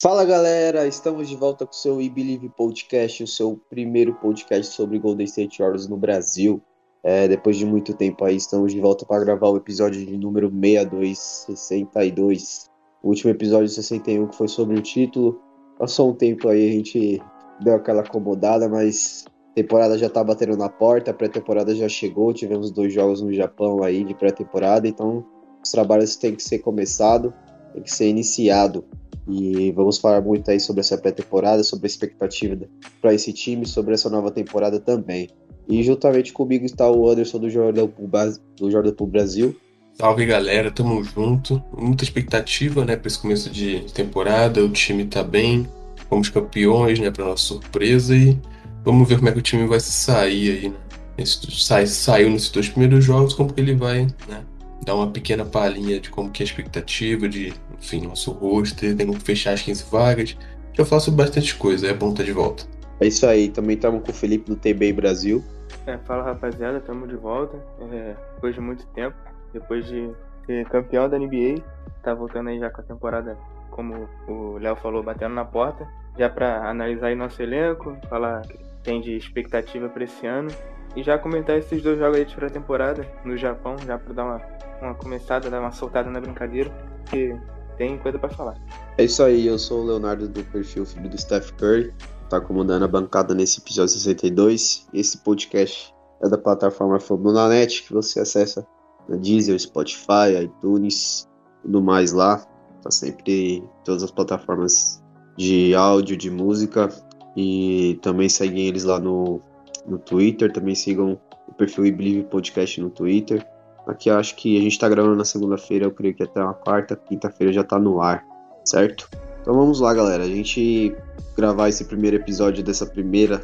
Fala galera, estamos de volta com o seu We Believe Podcast, o seu primeiro podcast sobre Golden State Warriors no Brasil. É, depois de muito tempo aí, estamos de volta para gravar o episódio de número 62, 62. O último episódio 61 que foi sobre o título. Passou um tempo aí, a gente deu aquela acomodada, mas a temporada já tá batendo na porta, a pré-temporada já chegou, tivemos dois jogos no Japão aí de pré-temporada, então os trabalhos têm que ser começado, tem que ser iniciado. E vamos falar muito aí sobre essa pré-temporada, sobre a expectativa para esse time, sobre essa nova temporada também. E juntamente comigo está o Anderson do Jornal do Jornal pro Brasil. Salve galera, tamo junto. Muita expectativa, né, para esse começo de temporada. O time tá bem, fomos campeões, né, para nossa surpresa e vamos ver como é que o time vai sair aí, né? Esse, sai, saiu nesses dois primeiros jogos, como que ele vai, né, dar uma pequena palhinha de como que é a expectativa, de, enfim, nosso roster, tem como fechar as 15 vagas. Já faço bastante coisa, é bom estar de volta. É isso aí, também estamos com o Felipe do TB Brasil. É, fala rapaziada, estamos de volta. É, depois de muito tempo, depois de ser campeão da NBA, tá voltando aí já com a temporada, como o Léo falou, batendo na porta. Já para analisar aí nosso elenco, falar o que tem de expectativa para esse ano e já comentar esses dois jogos aí de pré-temporada no Japão, já para dar uma, uma começada, dar uma soltada na brincadeira, que tem coisa para falar. É isso aí, eu sou o Leonardo do perfil Filho do Steph Curry, tá comandando a bancada nesse episódio 62. Esse podcast é da plataforma Fambonanet, que você acessa na Deezer, Spotify, iTunes, tudo mais lá. Tá sempre em todas as plataformas de áudio, de música. E também seguem eles lá no, no Twitter. Também sigam o perfil I Believe Podcast no Twitter. Aqui acho que a gente tá gravando na segunda-feira, eu creio que até uma quarta, quinta-feira já tá no ar, certo? Então vamos lá, galera. A gente gravar esse primeiro episódio dessa primeira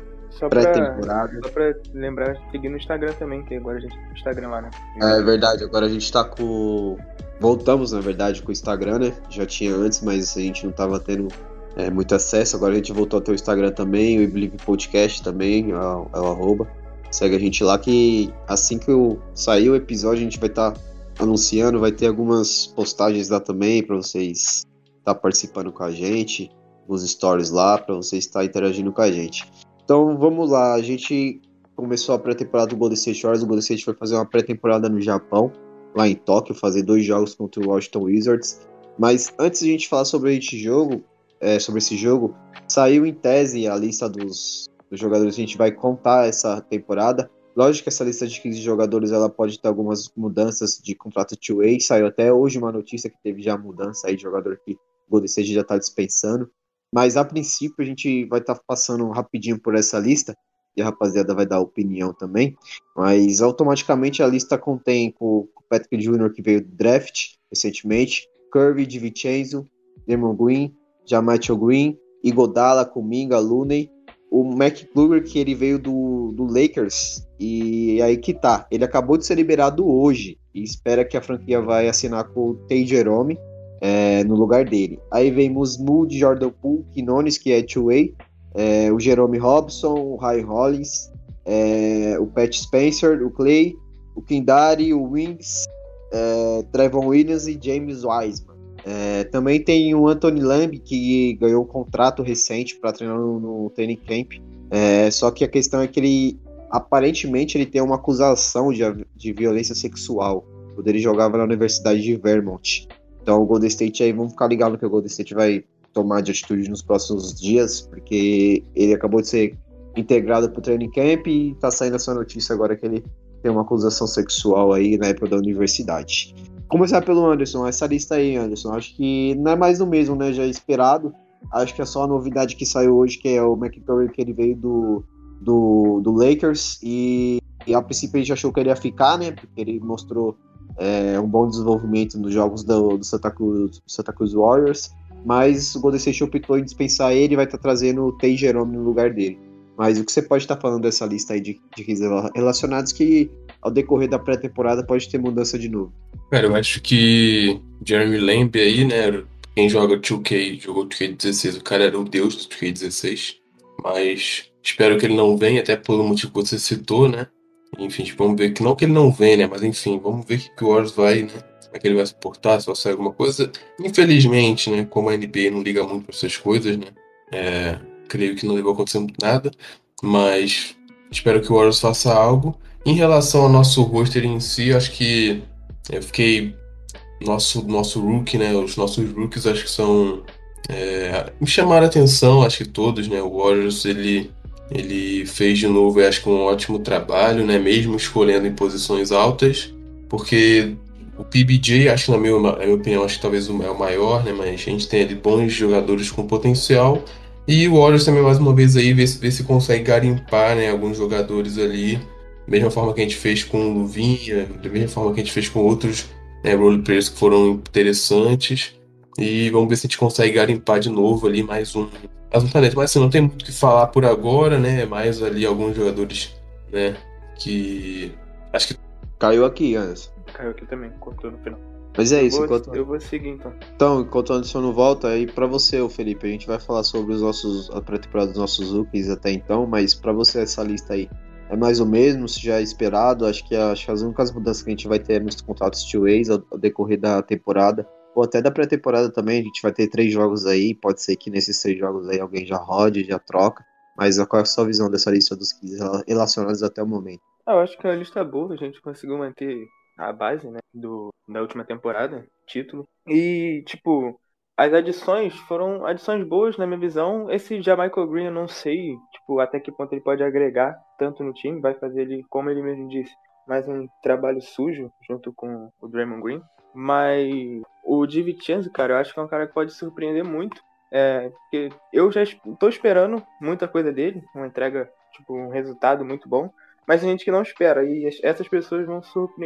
pré-temporada. Só pra lembrar, seguir no Instagram também, que agora a gente tem o Instagram lá, né? É verdade, agora a gente tá com. Voltamos, na verdade, com o Instagram, né? Já tinha antes, mas a gente não tava tendo é, muito acesso. Agora a gente voltou a ter o Instagram também, o Believe Podcast também, é o, é o arroba. Segue a gente lá que assim que eu sair o episódio, a gente vai estar tá anunciando, vai ter algumas postagens lá também para vocês estar tá participando com a gente, os stories lá, para vocês estar tá interagindo com a gente. Então vamos lá, a gente começou a pré-temporada do Golden State Warriors, o Golden State foi fazer uma pré-temporada no Japão, lá em Tóquio, fazer dois jogos contra o Washington Wizards. Mas antes de a gente falar sobre esse jogo, é, sobre esse jogo, saiu em tese a lista dos, dos, jogadores a gente vai contar essa temporada. Lógico que essa lista de 15 jogadores ela pode ter algumas mudanças de contrato to way. Saiu até hoje uma notícia que teve já mudança aí de jogador que o Golden State já está dispensando. Mas a princípio a gente vai estar tá passando rapidinho por essa lista e a rapaziada vai dar opinião também. Mas automaticamente a lista contém o Patrick Jr., que veio do draft recentemente, Curry, DiVincenzo, Demon Green, Jamacho Green, Igodala, Kuminga, Looney, o McCluger, que ele veio do, do Lakers, e aí que tá, ele acabou de ser liberado hoje, e espera que a franquia vai assinar com o Tay Jerome, é, no lugar dele. Aí vem Musmood, Jordan Poole, Quinones, que é two-way, é, o Jerome Robson, o Ray Hollins, é, o Pat Spencer, o Clay, o Kindari, o Wings, é, Trevon Williams e James Wiseman. É, também tem o Anthony Lamb, que ganhou um contrato recente para treinar no, no training camp. É, só que a questão é que ele, aparentemente, ele tem uma acusação de, de violência sexual quando ele jogava na Universidade de Vermont. Então o Golden State aí, vamos ficar ligado que o Golden State vai tomar de atitude nos próximos dias, porque ele acabou de ser integrado para o training camp e está saindo essa notícia agora que ele tem uma acusação sexual aí na época da universidade. Começar pelo Anderson, essa lista aí, Anderson, acho que não é mais o mesmo, né? Já é esperado. Acho que é só a novidade que saiu hoje, que é o McCurry, que ele veio do, do, do Lakers, e, e a princípio a gente achou que ele ia ficar, né? Porque ele mostrou é, um bom desenvolvimento nos jogos do, do Santa, Cruz, Santa Cruz Warriors, mas o Golden State optou em dispensar ele e vai estar tá trazendo o Tay Jerome no lugar dele. Mas o que você pode estar tá falando dessa lista aí de, de relacionados que ao decorrer da pré-temporada pode ter mudança de novo? Cara, eu acho que Jeremy Lamb aí, né, quem joga 2K, jogou 2K16, o cara era o deus do 2K16, mas espero que ele não venha, até pelo motivo que você citou, né, enfim, vamos ver que não que ele não vem, né? Mas enfim, vamos ver que o Warriors vai, né? é que ele vai suportar, se vai sair alguma coisa. Infelizmente, né, como a NBA não liga muito para essas coisas, né, é, creio que não vai acontecer nada, mas espero que o Warriors faça algo. Em relação ao nosso roster em si, acho que eu fiquei nosso nosso rookie, né, os nossos rookies acho que são é, me chamaram a atenção, acho que todos, né, o Warriors ele ele fez de novo, acho que um ótimo trabalho, né, mesmo escolhendo em posições altas, porque o PBJ, acho que na minha, na minha opinião, acho que talvez é o maior, né? Mas a gente tem ali bons jogadores com potencial. E o Warriors também, mais uma vez, aí, ver se, se consegue garimpar né, alguns jogadores ali. Da mesma forma que a gente fez com o Luvinha, da mesma forma que a gente fez com outros né, roleplayers que foram interessantes. E vamos ver se a gente consegue garimpar de novo ali mais um, mais um talento. Mas assim, não tem muito o que falar por agora, né? Mais ali alguns jogadores, né? Que. Acho que. Caiu aqui, Anderson. Caiu aqui também, cortou no final. Mas é eu isso, vou, enquanto... eu vou seguir então. Então, enquanto o Anderson não volta, aí pra você, ô Felipe, a gente vai falar sobre os nossos, a pré-temporada dos nossos rookies até então, mas pra você essa lista aí, é mais o mesmo, se já é esperado, acho que, acho que as únicas mudanças que a gente vai ter nos contratos two ways ao, ao decorrer da temporada, ou até da pré-temporada também, a gente vai ter três jogos aí, pode ser que nesses três jogos aí alguém já rode, já troca, mas qual é a sua visão dessa lista dos 15 relacionados até o momento? Ah, eu acho que a lista é boa, a gente conseguiu manter a base, né, do, da última temporada, título. E, tipo, as adições foram adições boas na minha visão. Esse Jamaica Green eu não sei, tipo, até que ponto ele pode agregar tanto no time, vai fazer ele, como ele mesmo disse, mais um trabalho sujo junto com o Draymond Green. Mas o DiVincenzo, cara, eu acho que é um cara que pode surpreender muito. É, porque eu já estou esperando muita coisa dele, uma entrega, tipo, um resultado muito bom mas tem gente que não espera. E essas pessoas vão,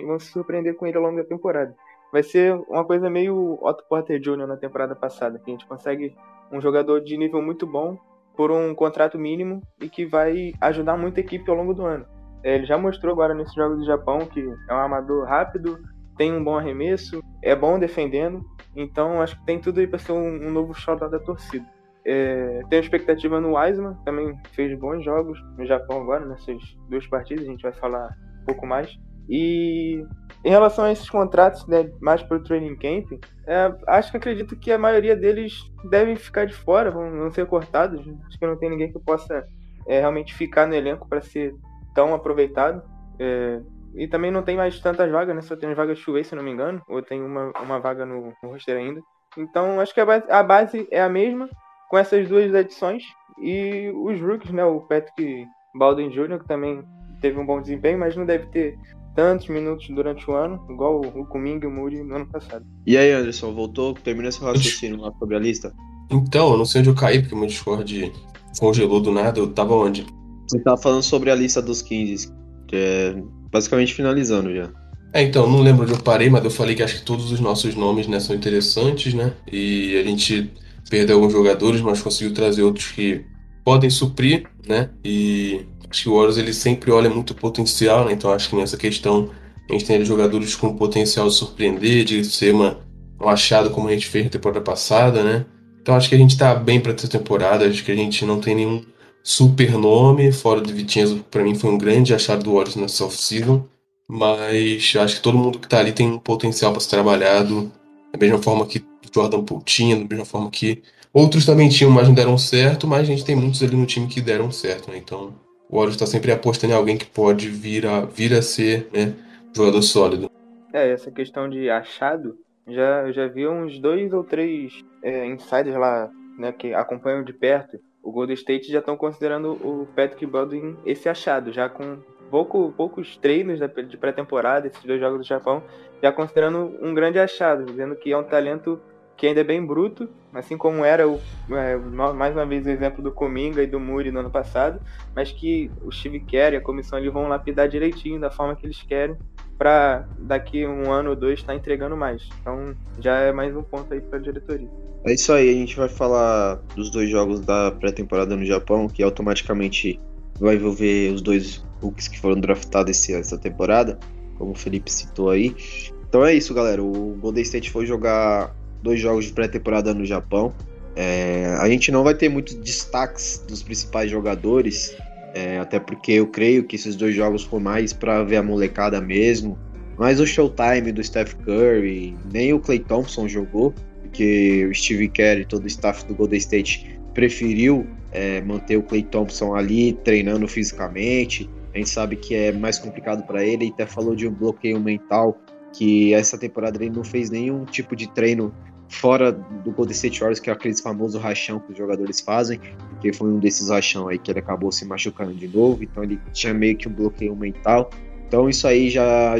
vão se surpreender com ele ao longo da temporada. Vai ser uma coisa meio Otto Porter Jr. na temporada passada, que a gente consegue um jogador de nível muito bom por um contrato mínimo e que vai ajudar muito a equipe ao longo do ano. É, ele já mostrou agora nesse jogo do Japão que é um amador rápido, tem um bom arremesso, é bom defendendo, então acho que tem tudo aí para ser um, um novo shot da torcida. É, tenho expectativa no Wiseman, também fez bons jogos no Japão agora, nessas duas partidas, a gente vai falar um pouco mais. E em relação a esses contratos, né, mais para o training camp, é, acho que acredito que a maioria deles devem ficar de fora, vão, ser cortados. Acho que não tem ninguém que possa é, realmente ficar no elenco para ser tão aproveitado. É, e também não tem mais tantas vagas, né? Só tem as vagas chuve, se não me engano, ou tem uma, uma vaga no, no roster ainda. Então acho que a base, a base é a mesma com essas duas edições. E os rookies, né? O Patrick Baldwin Jr., que também teve um bom desempenho, mas não deve ter tantos minutos durante o ano, igual o Kuminga e o Moody no ano passado. E aí, Anderson, voltou? Termina esse raciocínio lá sobre a lista? Então, eu não sei onde eu caí, porque o meu Discord congelou do nada. Eu tava onde? Você tava falando sobre a lista dos 15, que é basicamente finalizando já. É, então, não lembro onde eu parei, mas eu falei que acho que todos os nossos nomes né, são interessantes, né? E a gente perdeu alguns jogadores, mas conseguiu trazer outros que podem suprir, né? E acho que o Warriors ele sempre olha muito potencial, né? Então acho que nessa questão a gente tem jogadores com potencial de surpreender, de ser uma, um achado como a gente fez na temporada passada, né? Então acho que a gente tá bem para essa temporada, acho que a gente não tem nenhum super nome, fora do Vitinho, para mim foi um grande achado do Warriors nessa off-season, mas acho que todo mundo que tá ali tem um potencial para ser trabalhado, da mesma forma que Jordan Poole tinha, da mesma forma que outros também tinham, mas não deram certo, mas a gente tem muitos ali no time que deram certo, né? Então o Warriors está sempre apostando em alguém que pode vir a, vir a ser né, jogador sólido. É, essa questão de achado, já, já vi uns dois ou três é, insiders lá né, que acompanham de perto. O Golden State já estão considerando o Patrick Baldwin esse achado, já com pouco, poucos treinos de pré-temporada, esses dois jogos do Japão, já considerando um grande achado, dizendo que é um talento que ainda é bem bruto, assim como era o, é, mais uma vez o exemplo do Cominga e do Muri no ano passado, mas que o Steve Kerr e a comissão ali vão lapidar direitinho da forma que eles querem para daqui um ano ou dois estar tá entregando mais. Então já é mais um ponto aí para a diretoria. É isso aí, a gente vai falar dos dois jogos da pré-temporada no Japão, que automaticamente vai envolver os dois Hulks que foram draftados essa temporada, como o Felipe citou aí. Então é isso, galera. O Golden State foi jogar dois jogos de pré-temporada no Japão. É, a gente não vai ter muitos destaques dos principais jogadores, é, até porque eu creio que esses dois jogos foram mais para ver a molecada mesmo, Mas o showtime do Steph Curry, nem o Clay Thompson jogou, porque o Steve Kerr e todo o staff do Golden State preferiu é, manter o Clay Thompson ali treinando fisicamente. A gente sabe que é mais complicado para ele. Ele até falou de um bloqueio mental que essa temporada ele não fez nenhum tipo de treino fora do Golden State Warriors, que é aquele famoso rachão que os jogadores fazem, que foi um desses rachão aí que ele acabou se machucando de novo, então ele tinha meio que um bloqueio mental. Então isso aí já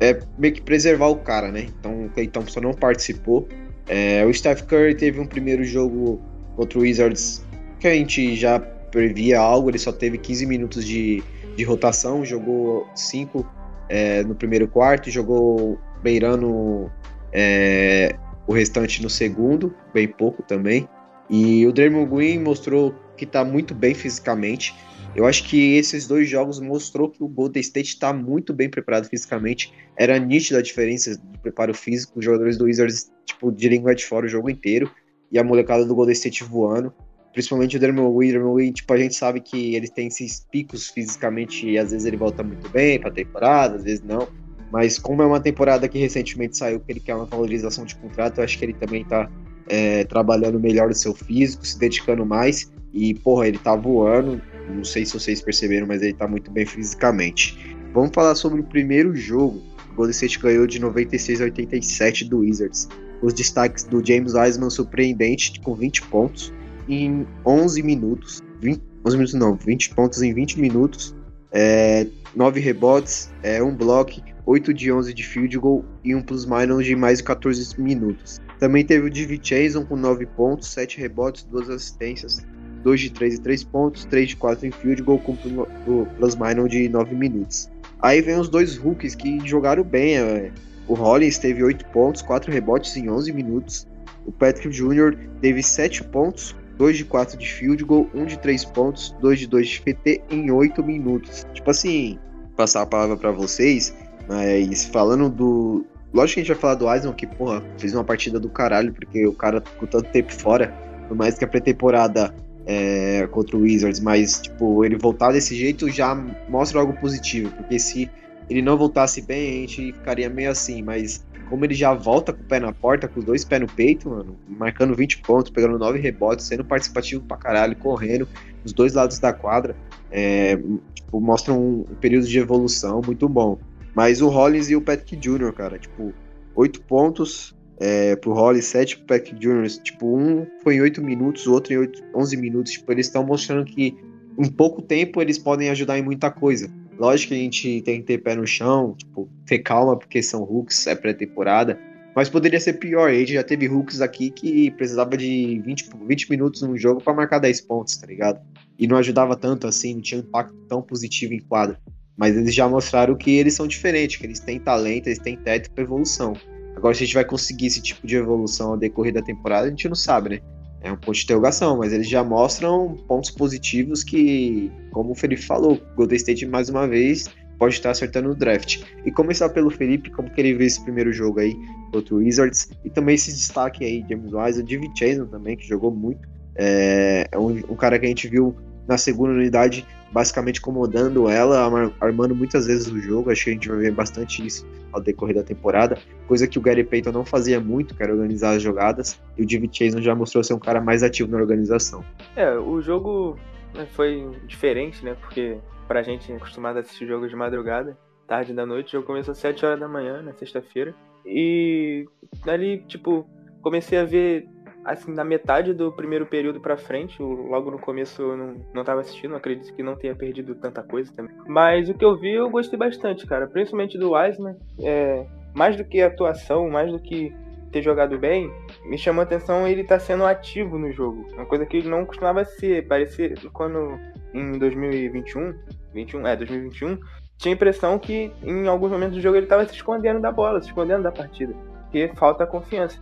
é meio que preservar o cara, né? Então o Clay Thompson não participou. É, o Steph Curry teve um primeiro jogo contra o Wizards que a gente já previa algo, ele só teve 15 minutos de, de rotação, jogou 5 é, no primeiro quarto, jogou beirando é, o restante no segundo, bem pouco também. E o Draymond Green mostrou que está muito bem fisicamente. Eu acho que esses dois jogos mostrou que o Golden State está muito bem preparado fisicamente. Era nítida a diferença de preparo físico. Os jogadores do Wizards, tipo, de língua de fora o jogo inteiro. E a molecada do Golden State voando. Principalmente o Draymond Green. Tipo, a gente sabe que ele tem esses picos fisicamente e às vezes ele volta muito bem para temporada, às vezes não. Mas como é uma temporada que recentemente saiu que ele quer uma valorização de contrato, eu acho que ele também tá é, trabalhando melhor o seu físico, se dedicando mais. E, porra, ele tá voando. Não sei se vocês perceberam, mas ele tá muito bem fisicamente. Vamos falar sobre o primeiro jogo. O Golden State ganhou de 96 a 87 do Wizards. Os destaques do James Wiseman surpreendente, com 20 pontos em 11 minutos. 20, 11 minutos não, 20 pontos em 20 minutos. É, 9 rebotes, é, um bloco, 8 de 11 de field goal e um plus minus de mais de 14 minutos. Também teve o Divi Jason com 9 pontos, 7 rebotes, 2 assistências, 2 de 3 e 3 pontos, 3 de 4 em field goal com plus minus de 9 minutos. Aí vem os dois rookies que jogaram bem. É, o Hollins teve 8 pontos, 4 rebotes em 11 minutos. O Patrick Jr. teve 7 pontos, 2 de 4 de field goal, 1 de 3 pontos, 2 de 2 de FT em 8 minutos. Tipo assim, passar a palavra para vocês, mas falando do. Lógico que a gente vai falar do Eisman, que, porra, fez uma partida do caralho, porque o cara ficou tanto tempo fora, por mais que a pré-temporada é, contra o Wizards, mas, tipo, ele voltar desse jeito já mostra algo positivo, porque se ele não voltasse bem, a gente ficaria meio assim, mas como ele já volta com o pé na porta, com os dois pés no peito, mano, marcando 20 pontos, pegando 9 rebotes, sendo participativo pra caralho, correndo nos dois lados da quadra, é, tipo, mostra um período de evolução muito bom. Mas o Hollins e o Patrick Jr., cara, tipo, 8 pontos é, pro Hollins, 7 pro Patrick Jr., tipo, um foi em 8 minutos, o outro em 8, 11 minutos, tipo, eles estão mostrando que em pouco tempo eles podem ajudar em muita coisa. Lógico que a gente tem que ter pé no chão, tipo, ter calma, porque são hooks, é pré-temporada, mas poderia ser pior. A gente já teve hooks aqui que precisava de 20, 20 minutos num jogo para marcar 10 pontos, tá ligado? E não ajudava tanto assim, não tinha um impacto tão positivo em quadra. Mas eles já mostraram que eles são diferentes, que eles têm talento, eles têm teto para evolução. Agora, se a gente vai conseguir esse tipo de evolução ao decorrer da temporada, a gente não sabe, né? É um ponto de interrogação, mas eles já mostram pontos positivos que, como o Felipe falou, Golden State mais uma vez pode estar acertando no draft. E começar pelo Felipe, como que ele vê esse primeiro jogo aí contra o Wizards, e também esse destaque aí, James Wise, o David Chason também, que jogou muito. É, é um, um, cara que a gente viu na segunda unidade basicamente incomodando ela, armando muitas vezes o jogo. Acho que a gente vai ver bastante isso ao decorrer da temporada, coisa que o Gary Payton não fazia muito, que era organizar as jogadas, e o David Chason já mostrou ser um cara mais ativo na organização. É, o jogo né, foi diferente, né? Porque pra gente acostumado a assistir jogos de madrugada, tarde da noite, o jogo começou às 7 horas da manhã, na sexta-feira. E ali, tipo, comecei a ver assim, na metade do primeiro período pra frente, logo no começo eu não, não tava assistindo, acredito que não tenha perdido tanta coisa também. Mas o que eu vi eu gostei bastante, cara, principalmente do Wiseman, é, mais do que atuação, mais do que ter jogado bem, me chamou a atenção ele tá sendo ativo no jogo. Uma coisa que ele não costumava ser, parecia quando em 2021, 21, é, 2021, tinha a impressão que em alguns momentos do jogo ele tava se escondendo da bola, se escondendo da partida, porque falta confiança.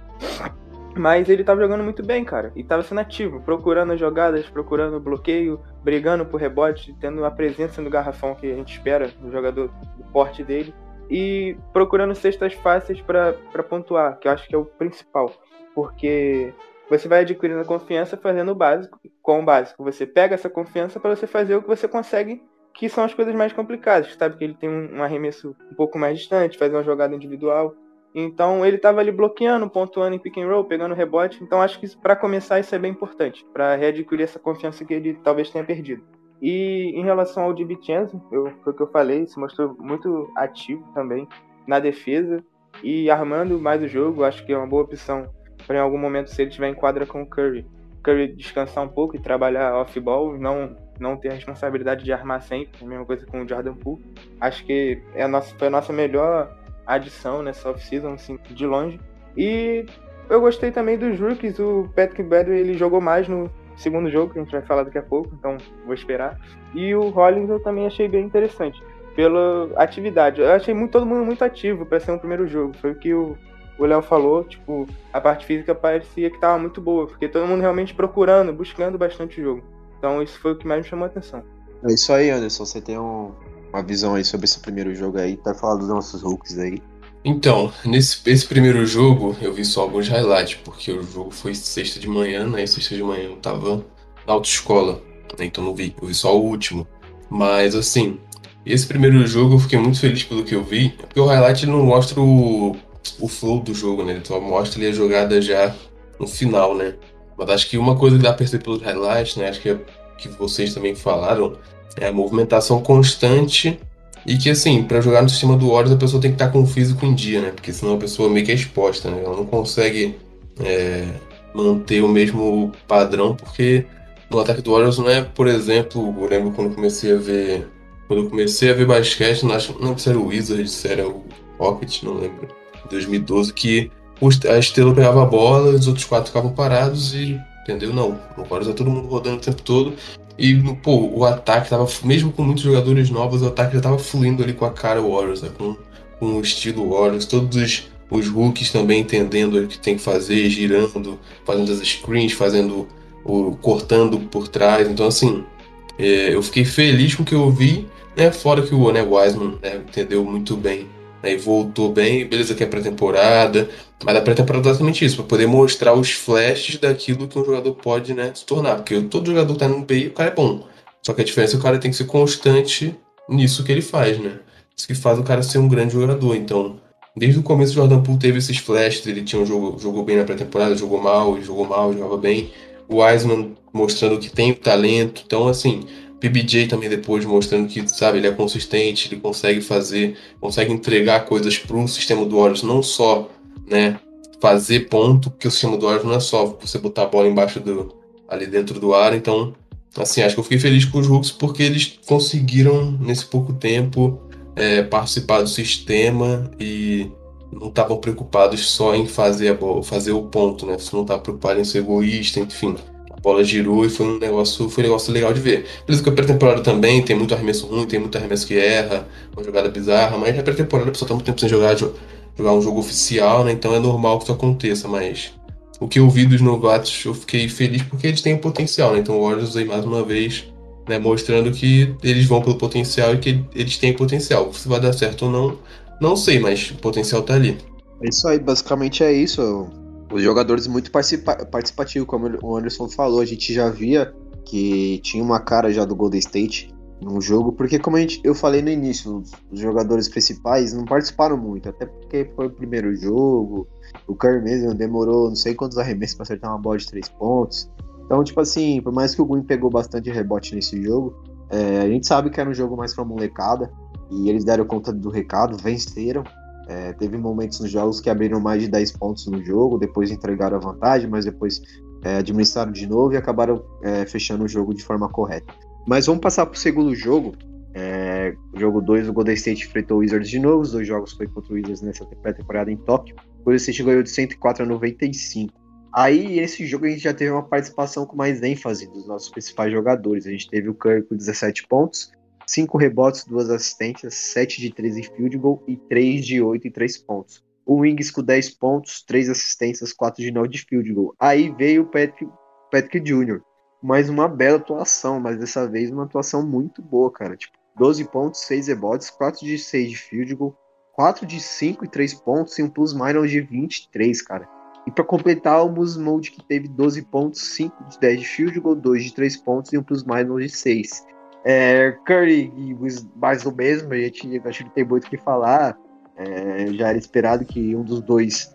Mas ele tava jogando muito bem, cara. E tava sendo ativo, procurando as jogadas, procurando o bloqueio, brigando por rebote, tendo a presença no garrafão que a gente espera no jogador do porte dele. E procurando cestas fáceis para pontuar, que eu acho que é o principal. Porque você vai adquirindo confiança fazendo o básico. Com o básico, você pega essa confiança para você fazer o que você consegue, que são as coisas mais complicadas. Sabe que ele tem um arremesso um pouco mais distante, faz uma jogada individual. Então ele estava ali bloqueando, pontuando em pick and roll, pegando rebote. Então acho que para começar isso é bem importante, para readquirir essa confiança que ele talvez tenha perdido. E em relação ao DiVincenzo, eu, foi o que eu falei, se mostrou muito ativo também na defesa e armando mais o jogo. Acho que é uma boa opção para em algum momento, se ele tiver em quadra com o Curry, Curry descansar um pouco e trabalhar off-ball, não, não ter a responsabilidade de armar sempre. A mesma coisa com o Jordan Poole. Acho que é a nossa, foi a nossa melhor adição nessa off-season, assim, de longe. E eu gostei também dos rookies. O Patrick Beverly ele jogou mais no segundo jogo, que a gente vai falar daqui a pouco, então vou esperar. E o Rollins eu também achei bem interessante, pela atividade. Eu achei muito, todo mundo muito ativo para ser um primeiro jogo. Foi o que o Léo falou, tipo, a parte física parecia que estava muito boa, porque todo mundo realmente procurando, buscando bastante o jogo. Então isso foi o que mais me chamou a atenção. É isso aí, Anderson. Você tem um, uma visão aí sobre esse primeiro jogo aí, tá falando dos nossos rookies aí. Então, nesse esse primeiro jogo, eu vi só alguns highlights, porque o jogo foi sexta de manhã, né? Sexta de manhã eu tava na autoescola, né? Então não vi, eu vi só o último. Mas assim, esse primeiro jogo eu fiquei muito feliz pelo que eu vi, porque o highlight não mostra o, o flow do jogo, né? Ele só mostra ali a jogada já no final, né? Mas acho que uma coisa que dá pra perceber pelos highlights, né? Acho que, é, que vocês também falaram, é a movimentação constante e que, assim, para jogar no sistema do Warriors, a pessoa tem que estar com o físico em dia, né? Porque senão a pessoa meio que é exposta, né? Ela não consegue é, manter o mesmo padrão, porque no ataque do Warriors não é, por exemplo, eu lembro quando eu comecei a ver. Quando eu comecei a ver basquete, não, acho, não se era o Wizards, se era o Rocket, não lembro. Em 2012, que a estrela pegava a bola, os outros quatro ficavam parados e. Entendeu? Não. No Warriors é todo mundo rodando o tempo todo. E, pô, o ataque tava, mesmo com muitos jogadores novos, o ataque já tava fluindo ali com a cara Warriors, né? com, com o estilo Warriors. Todos os, os rookies também entendendo o que tem que fazer, girando, fazendo as screens, fazendo o cortando por trás. Então, assim, é, eu fiquei feliz com o que eu vi, né? Fora que o né, Wiseman né, entendeu muito bem e voltou bem, beleza que é pré-temporada, mas a pré-temporada é exatamente isso, para poder mostrar os flashes daquilo que um jogador pode né, se tornar. Porque todo jogador que tá no NBA, o cara é bom. Só que a diferença é que o cara tem que ser constante nisso que ele faz, né? Isso que faz o cara ser um grande jogador. Então, desde o começo o Jordan Poole teve esses flashes, ele tinha um jogo, jogou bem na pré-temporada, jogou mal, jogou mal, jogava bem. O Wiseman mostrando que tem talento. Então, assim, PBJ também depois mostrando que, sabe, ele é consistente, ele consegue fazer, consegue entregar coisas para um sistema do Warriors, não só, né, fazer ponto, porque o sistema do Warriors não é só você botar a bola embaixo do, ali dentro do ar, então, assim, acho que eu fiquei feliz com os Hooks porque eles conseguiram, nesse pouco tempo, é, participar do sistema e não estavam preocupados só em fazer, a bola, fazer o ponto, né, você não estava preocupado em ser egoísta, enfim bola girou e foi um negócio, foi um negócio legal de ver. Por isso que a pré-temporada também tem muito arremesso ruim, tem muito arremesso que erra, uma jogada bizarra, mas na pré-temporada a pessoa tá muito tempo sem jogar, jogar um jogo oficial, né? Então é normal que isso aconteça, mas o que eu vi dos novatos, eu fiquei feliz porque eles têm o potencial, né? Então o Warriors aí mais uma vez, né, mostrando que eles vão pelo potencial e que eles têm potencial. Se vai dar certo ou não, não sei, mas o potencial tá ali. É isso aí, basicamente é isso os jogadores muito participa participativos, como o Anderson falou, a gente já via que tinha uma cara já do Golden State no jogo, porque como a gente, eu falei no início, os jogadores principais não participaram muito, até porque foi o primeiro jogo, o Curry mesmo demorou não sei quantos arremessos para acertar uma bola de três pontos. Então, tipo assim, por mais que o Green pegou bastante rebote nesse jogo, é, a gente sabe que era um jogo mais pra molecada, e eles deram conta do recado, venceram, é, teve momentos nos jogos que abriram mais de 10 pontos no jogo, depois entregaram a vantagem, mas depois é, administraram de novo e acabaram é, fechando o jogo de forma correta. Mas vamos passar para o segundo jogo. É, jogo 2, o Golden State enfrentou o Wizards de novo. Os dois jogos foi contra o Wizards nessa pré-temporada em Tóquio. O Golden State ganhou de 104 a 95. Aí, esse jogo, a gente já teve uma participação com mais ênfase dos nossos principais jogadores. A gente teve o Curry com 17 pontos, 5 rebotes, 2 assistências, 7 de 3 em field goal e 3 de 8 em 3 pontos. O Wings com 10 pontos, 3 assistências, 4 de 9 de field goal. Aí veio o Patrick, Patrick Jr. Mais uma bela atuação, mas dessa vez uma atuação muito boa, cara. Tipo, 12 pontos, 6 rebotes, 4 de 6 de field goal, 4 de 5 e 3 pontos e um plus minus de 23, cara. E para completar, o Musmode que teve 12 pontos, 5 de 10 de field goal, 2 de 3 pontos e um plus minus de 6. É, Curry mais do mesmo, a gente acho que tem muito o que falar. É, já era esperado que um dos dois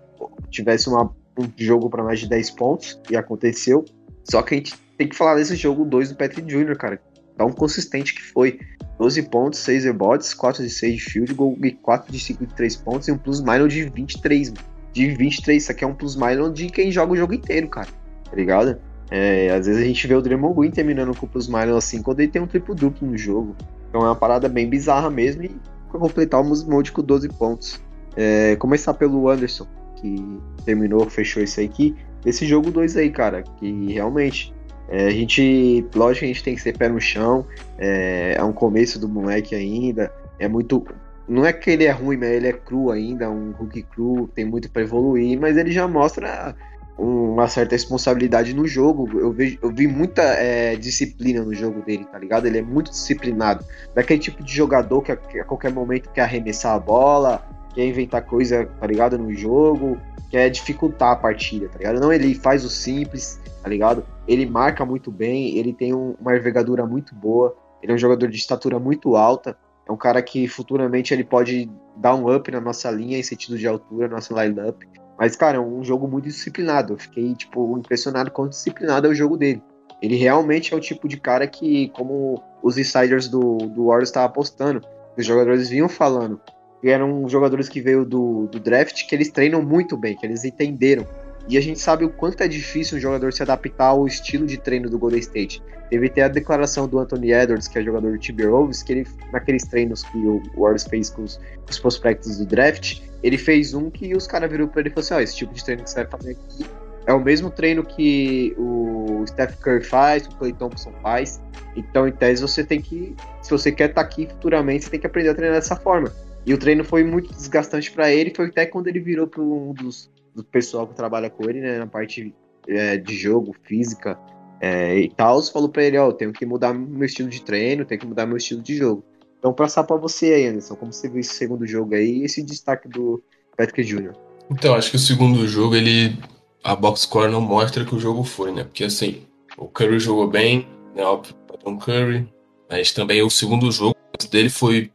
tivesse uma, um jogo para mais de 10 pontos, e aconteceu. Só que a gente tem que falar desse jogo 2 do Patrick Jr., cara. Tão consistente que foi. 12 pontos, 6 rebotes, 4 de 6 de field goal e 4 de 5 de 3 pontos e um plus minus de 23, De 23, isso aqui é um plus minus de quem joga o jogo inteiro, cara. Tá ligado? É, às vezes a gente vê o Draymond Green terminando com o plus minus assim, quando ele tem um triplo duplo no jogo. Então é uma parada bem bizarra mesmo e completar o Musmonte com 12 pontos. É, começar pelo Anderson, que terminou, fechou isso aqui. Esse jogo 2 aí, cara, que realmente é, a gente, lógico, a gente tem que ser pé no chão. É, é um começo do moleque ainda. É muito. Não é que ele é ruim, mas ele é cru ainda, um rookie cru, tem muito para evoluir, mas ele já mostra uma certa responsabilidade no jogo. Eu vi, eu vi muita é, disciplina no jogo dele, tá ligado? Ele é muito disciplinado. Daquele tipo de jogador que a, que a, qualquer momento quer arremessar a bola, quer inventar coisa, tá ligado? No jogo, quer dificultar a partida, tá ligado? Não, ele faz o simples, tá ligado? Ele marca muito bem, ele tem um, uma envergadura muito boa, ele é um jogador de estatura muito alta, é um cara que futuramente ele pode dar um up na nossa linha em sentido de altura, nossa line-up. Mas, cara, é um jogo muito disciplinado. Eu fiquei, tipo, impressionado com o disciplinado é o jogo dele. Ele realmente é o tipo de cara que, como os insiders do, do Warriors estavam apostando, os jogadores vinham falando, que eram jogadores que veio do, do draft, que eles treinam muito bem, que eles entenderam e a gente sabe o quanto é difícil um jogador se adaptar ao estilo de treino do Golden State. Teve até a declaração do Anthony Edwards, que é jogador do Timberwolves, que ele, naqueles treinos que o Warriors fez com os, com os prospectos do draft, ele fez um que os caras viram para ele e falaram assim: ó, esse tipo de treino que você vai fazer aqui é o mesmo treino que o Steph Curry faz, o Clay Thompson faz. Então, em tese, você tem que, se você quer estar tá aqui futuramente, você tem que aprender a treinar dessa forma. E o treino foi muito desgastante para ele, foi até quando ele virou para um dos do pessoal que trabalha com ele, né, na parte é, de jogo, física é, e tal, falou para ele, ó, oh, tenho que mudar meu estilo de treino, tenho que mudar meu estilo de jogo. Então, passar para você aí, Anderson, como você viu esse segundo jogo aí e esse destaque do Patrick Jr. Então, acho que o segundo jogo, ele a box score não mostra que o jogo foi, né? Porque assim, o Curry jogou bem, né? Óbvio, Patton Curry, mas também o segundo jogo dele foi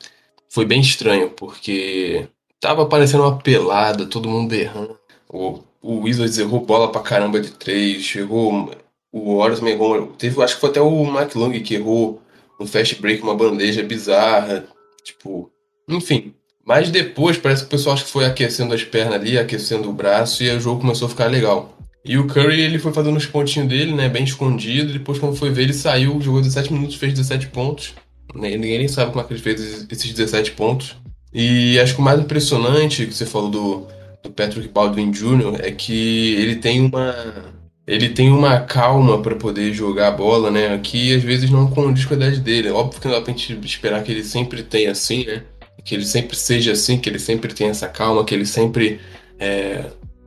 foi bem estranho, porque tava parecendo uma pelada, todo mundo errando. O, o Wizards errou bola pra caramba de três, errou. O Warriors errou. Teve, acho que foi até o Mike Long que errou um fast break, uma bandeja bizarra. Tipo, enfim. Mas depois parece que o pessoal acho que foi aquecendo as pernas ali, aquecendo o braço e o jogo começou a ficar legal. E o Curry ele foi fazendo os pontinhos dele, né, bem escondido. Depois, quando foi ver, ele saiu, jogou 17 minutos, fez 17 pontos. Ninguém nem sabe como é que ele fez esses 17 pontos. E acho que o mais impressionante que você falou do, do Patrick Baldwin Jr. é que ele tem uma ele tem uma calma para poder jogar a bola, né? Que às vezes não condiz com a idade dele. Óbvio que não dá pra gente esperar que ele sempre tenha assim, né? Que ele sempre seja assim, que ele sempre tenha essa calma, que ele sempre é,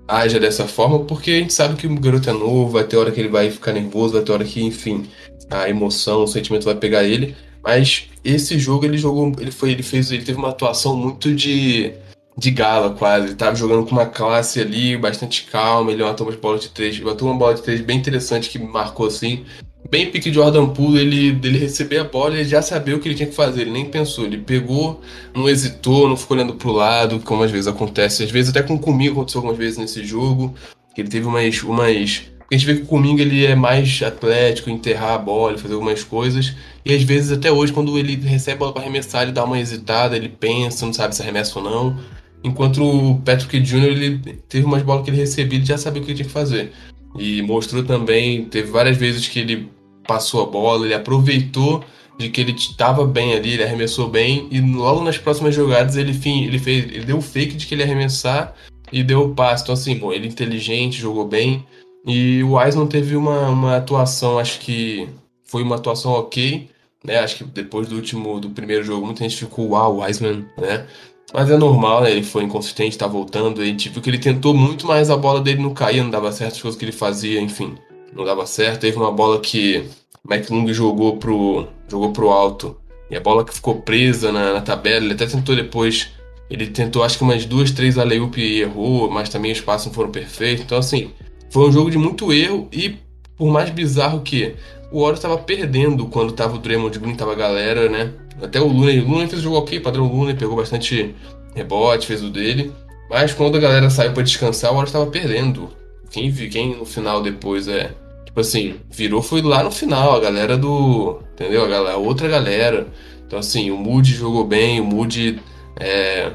haja dessa forma, porque a gente sabe que o garoto é novo, vai ter hora que ele vai ficar nervoso, vai ter hora que, enfim, a emoção, o sentimento vai pegar ele. Mas esse jogo ele jogou, ele foi, ele fez, ele teve uma atuação muito de de gala quase. Ele tava jogando com uma classe ali, bastante calma. Ele matou umas bolas de três. Matou uma bola de três bem interessante que marcou assim. Bem pique Jordan Poole, ele dele receber a bola ele já sabia o que ele tinha que fazer, ele nem pensou, ele pegou, não hesitou, não ficou olhando pro lado, como às vezes acontece, às vezes até com comigo aconteceu algumas vezes nesse jogo, ele teve umas, umas a gente vê que o Cominga ele é mais atlético, enterrar a bola, fazer algumas coisas. E às vezes, até hoje, quando ele recebe a bola para arremessar, ele dá uma hesitada, ele pensa, não sabe se arremessa ou não. Enquanto o Patrick Jr. ele teve umas bolas que ele recebia, ele já sabia o que tinha que fazer. E mostrou também, teve várias vezes que ele passou a bola, ele aproveitou de que ele estava bem ali, ele arremessou bem e logo nas próximas jogadas ele, enfim, ele fez, ele deu o fake de que ele ia arremessar e deu o passe. Então assim, bom, ele é inteligente, jogou bem. E o Wiseman teve uma, uma atuação, acho que foi uma atuação ok, né? Acho que depois do último, do primeiro jogo, muita gente ficou, uau, Wiseman, né? Mas é normal, né? Ele foi inconsistente, tá voltando. A gente viu que ele tentou muito, mas a bola dele não caía, não dava certo as coisas que ele fazia, enfim. Não dava certo. Teve uma bola que McLung jogou pro, jogou pro alto. E a bola que ficou presa na, na tabela, ele até tentou depois. Ele tentou acho que umas duas, três alley-oop e errou, mas também os passos não foram perfeitos. Então, assim, foi um jogo de muito erro e, por mais bizarro que o Warriors estava perdendo quando tava o Draymond Green, tava a galera, né? Até o Luna, o Luna fez o jogo ok, padrão Luna, pegou bastante rebote, fez o dele. Mas quando a galera saiu para descansar, o Warriors estava perdendo. Quem, quem no final depois é. Tipo assim, virou foi lá no final, a galera do. Entendeu? A, galera, a outra galera. Então, assim, o Moody jogou bem, o Moody é,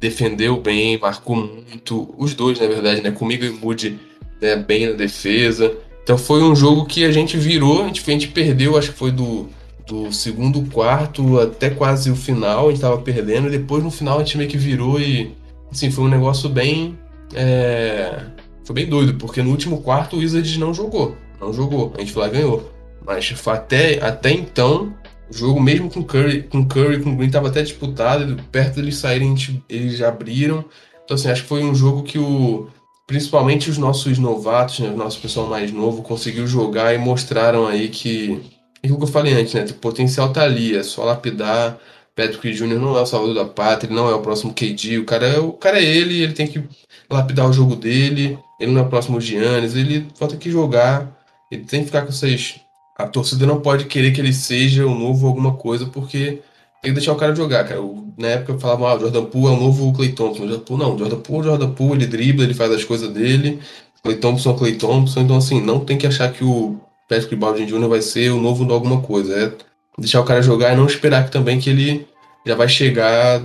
defendeu bem, marcou muito. Os dois, na verdade, né? Comigo e o Moody né, bem na defesa. Então foi um jogo que a gente virou, a gente, a gente perdeu, acho que foi do, do segundo quarto até quase o final, a gente tava perdendo, e depois no final a gente meio que virou e assim, foi um negócio bem. É, foi bem doido, porque no último quarto o Wizards não jogou. Não jogou. A gente foi lá ganhou. Mas até, até então, o jogo, mesmo com Curry, com Curry com Green, estava até disputado. Perto deles saírem, eles já abriram. Então, assim, acho que foi um jogo que o. Principalmente os nossos novatos, né, o nosso pessoal mais novo, conseguiu jogar e mostraram aí que. É o que eu falei antes, né? O potencial tá ali, é só lapidar. Patrick Jr. não é o salvador da pátria, ele não é o próximo KD, o cara é, o cara é ele, ele tem que lapidar o jogo dele, ele não é o próximo Giannis, ele falta que jogar, ele tem que ficar com vocês. A torcida não pode querer que ele seja o novo alguma coisa, porque tem que deixar o cara jogar, cara. Na época eu falava, ah, o Jordan Poole é o novo Clay Thompson. O Jordan Poole, não, o Jordan Poole é o Jordan Poole, ele dribla, ele faz as coisas dele. Clay Thompson é o Clay Thompson, então assim, não tem que achar que o Patrick Baldwin Jr. vai ser o novo alguma coisa. É deixar o cara jogar e não esperar que também que ele já vai chegar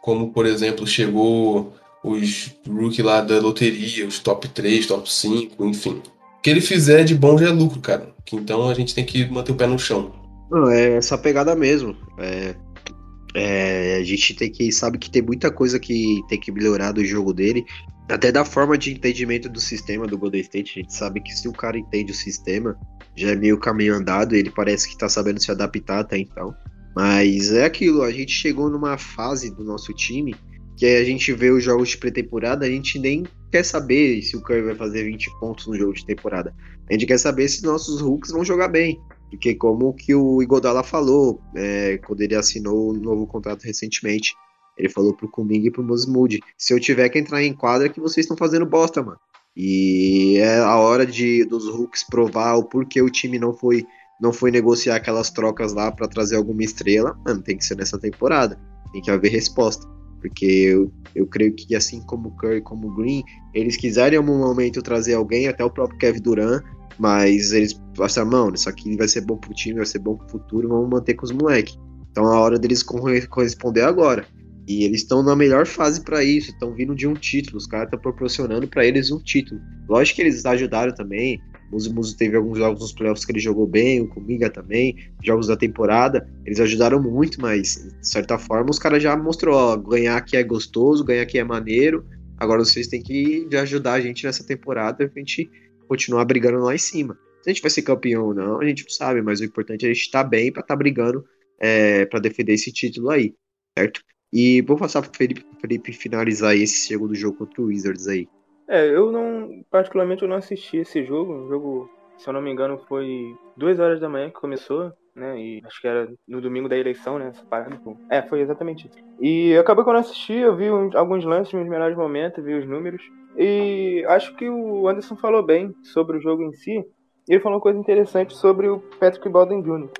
como, por exemplo, chegou os rookie lá da loteria, os top 3, top 5, enfim. O que ele fizer de bom já é lucro, cara. Então a gente tem que manter o pé no chão. Não, é essa pegada mesmo. É, é, a gente tem que sabe que tem muita coisa que tem que melhorar do jogo dele, até da forma de entendimento do sistema do Golden State. A gente sabe que se o cara entende o sistema, já é meio caminho andado. Ele parece que tá sabendo se adaptar até então. Mas é aquilo, a gente chegou numa fase do nosso time que a gente vê os jogos de pré-temporada, a gente nem quer saber se o Curry vai fazer 20 pontos no jogo de temporada. A gente quer saber se nossos hooks vão jogar bem. Porque como que o Igodala falou, é, quando ele assinou o um novo contrato recentemente, ele falou pro Kuminga e pro Mosmood, se eu tiver que entrar em quadra, que vocês estão fazendo bosta, mano. E é a hora de dos hooks provar o porquê o time não foi não foi negociar aquelas trocas lá para trazer alguma estrela, mano, tem que ser nessa temporada. Tem que haver resposta. Porque eu, eu creio que assim como o Curry, como o Green, eles quiserem em algum momento trazer alguém, até o próprio Kevin Durant, mas eles falaram, mano, isso aqui vai ser bom pro time, vai ser bom pro futuro, vamos manter com os moleques. Então é a hora deles corresponder agora. E eles estão na melhor fase para isso, estão vindo de um título, os caras estão proporcionando para eles um título. Lógico que eles ajudaram também, Muso Muso teve alguns jogos nos playoffs que ele jogou bem, o Comiga também, jogos da temporada. Eles ajudaram muito, mas de certa forma os caras já mostrou, ó, ganhar aqui é gostoso, ganhar aqui é maneiro. Agora vocês têm que ajudar a gente nessa temporada pra gente continuar brigando lá em cima. Se a gente vai ser campeão ou não, a gente não sabe, mas o importante é a gente estar tá bem para estar tá brigando é, para defender esse título aí, certo? E vou passar pro Felipe, Felipe finalizar esse segundo jogo contra o Wizards aí. É, eu não, particularmente, eu não assisti esse jogo. O jogo, se eu não me engano, foi duas horas da manhã que começou, né? E acho que era no domingo da eleição, né? Essa parada. É, foi exatamente isso. E acabou que eu não assisti, eu vi uns, alguns lances nos melhores momentos, vi os números. E acho que o Anderson falou bem sobre o jogo em si. Ele falou uma coisa interessante sobre o Patrick Baldwin Jr.,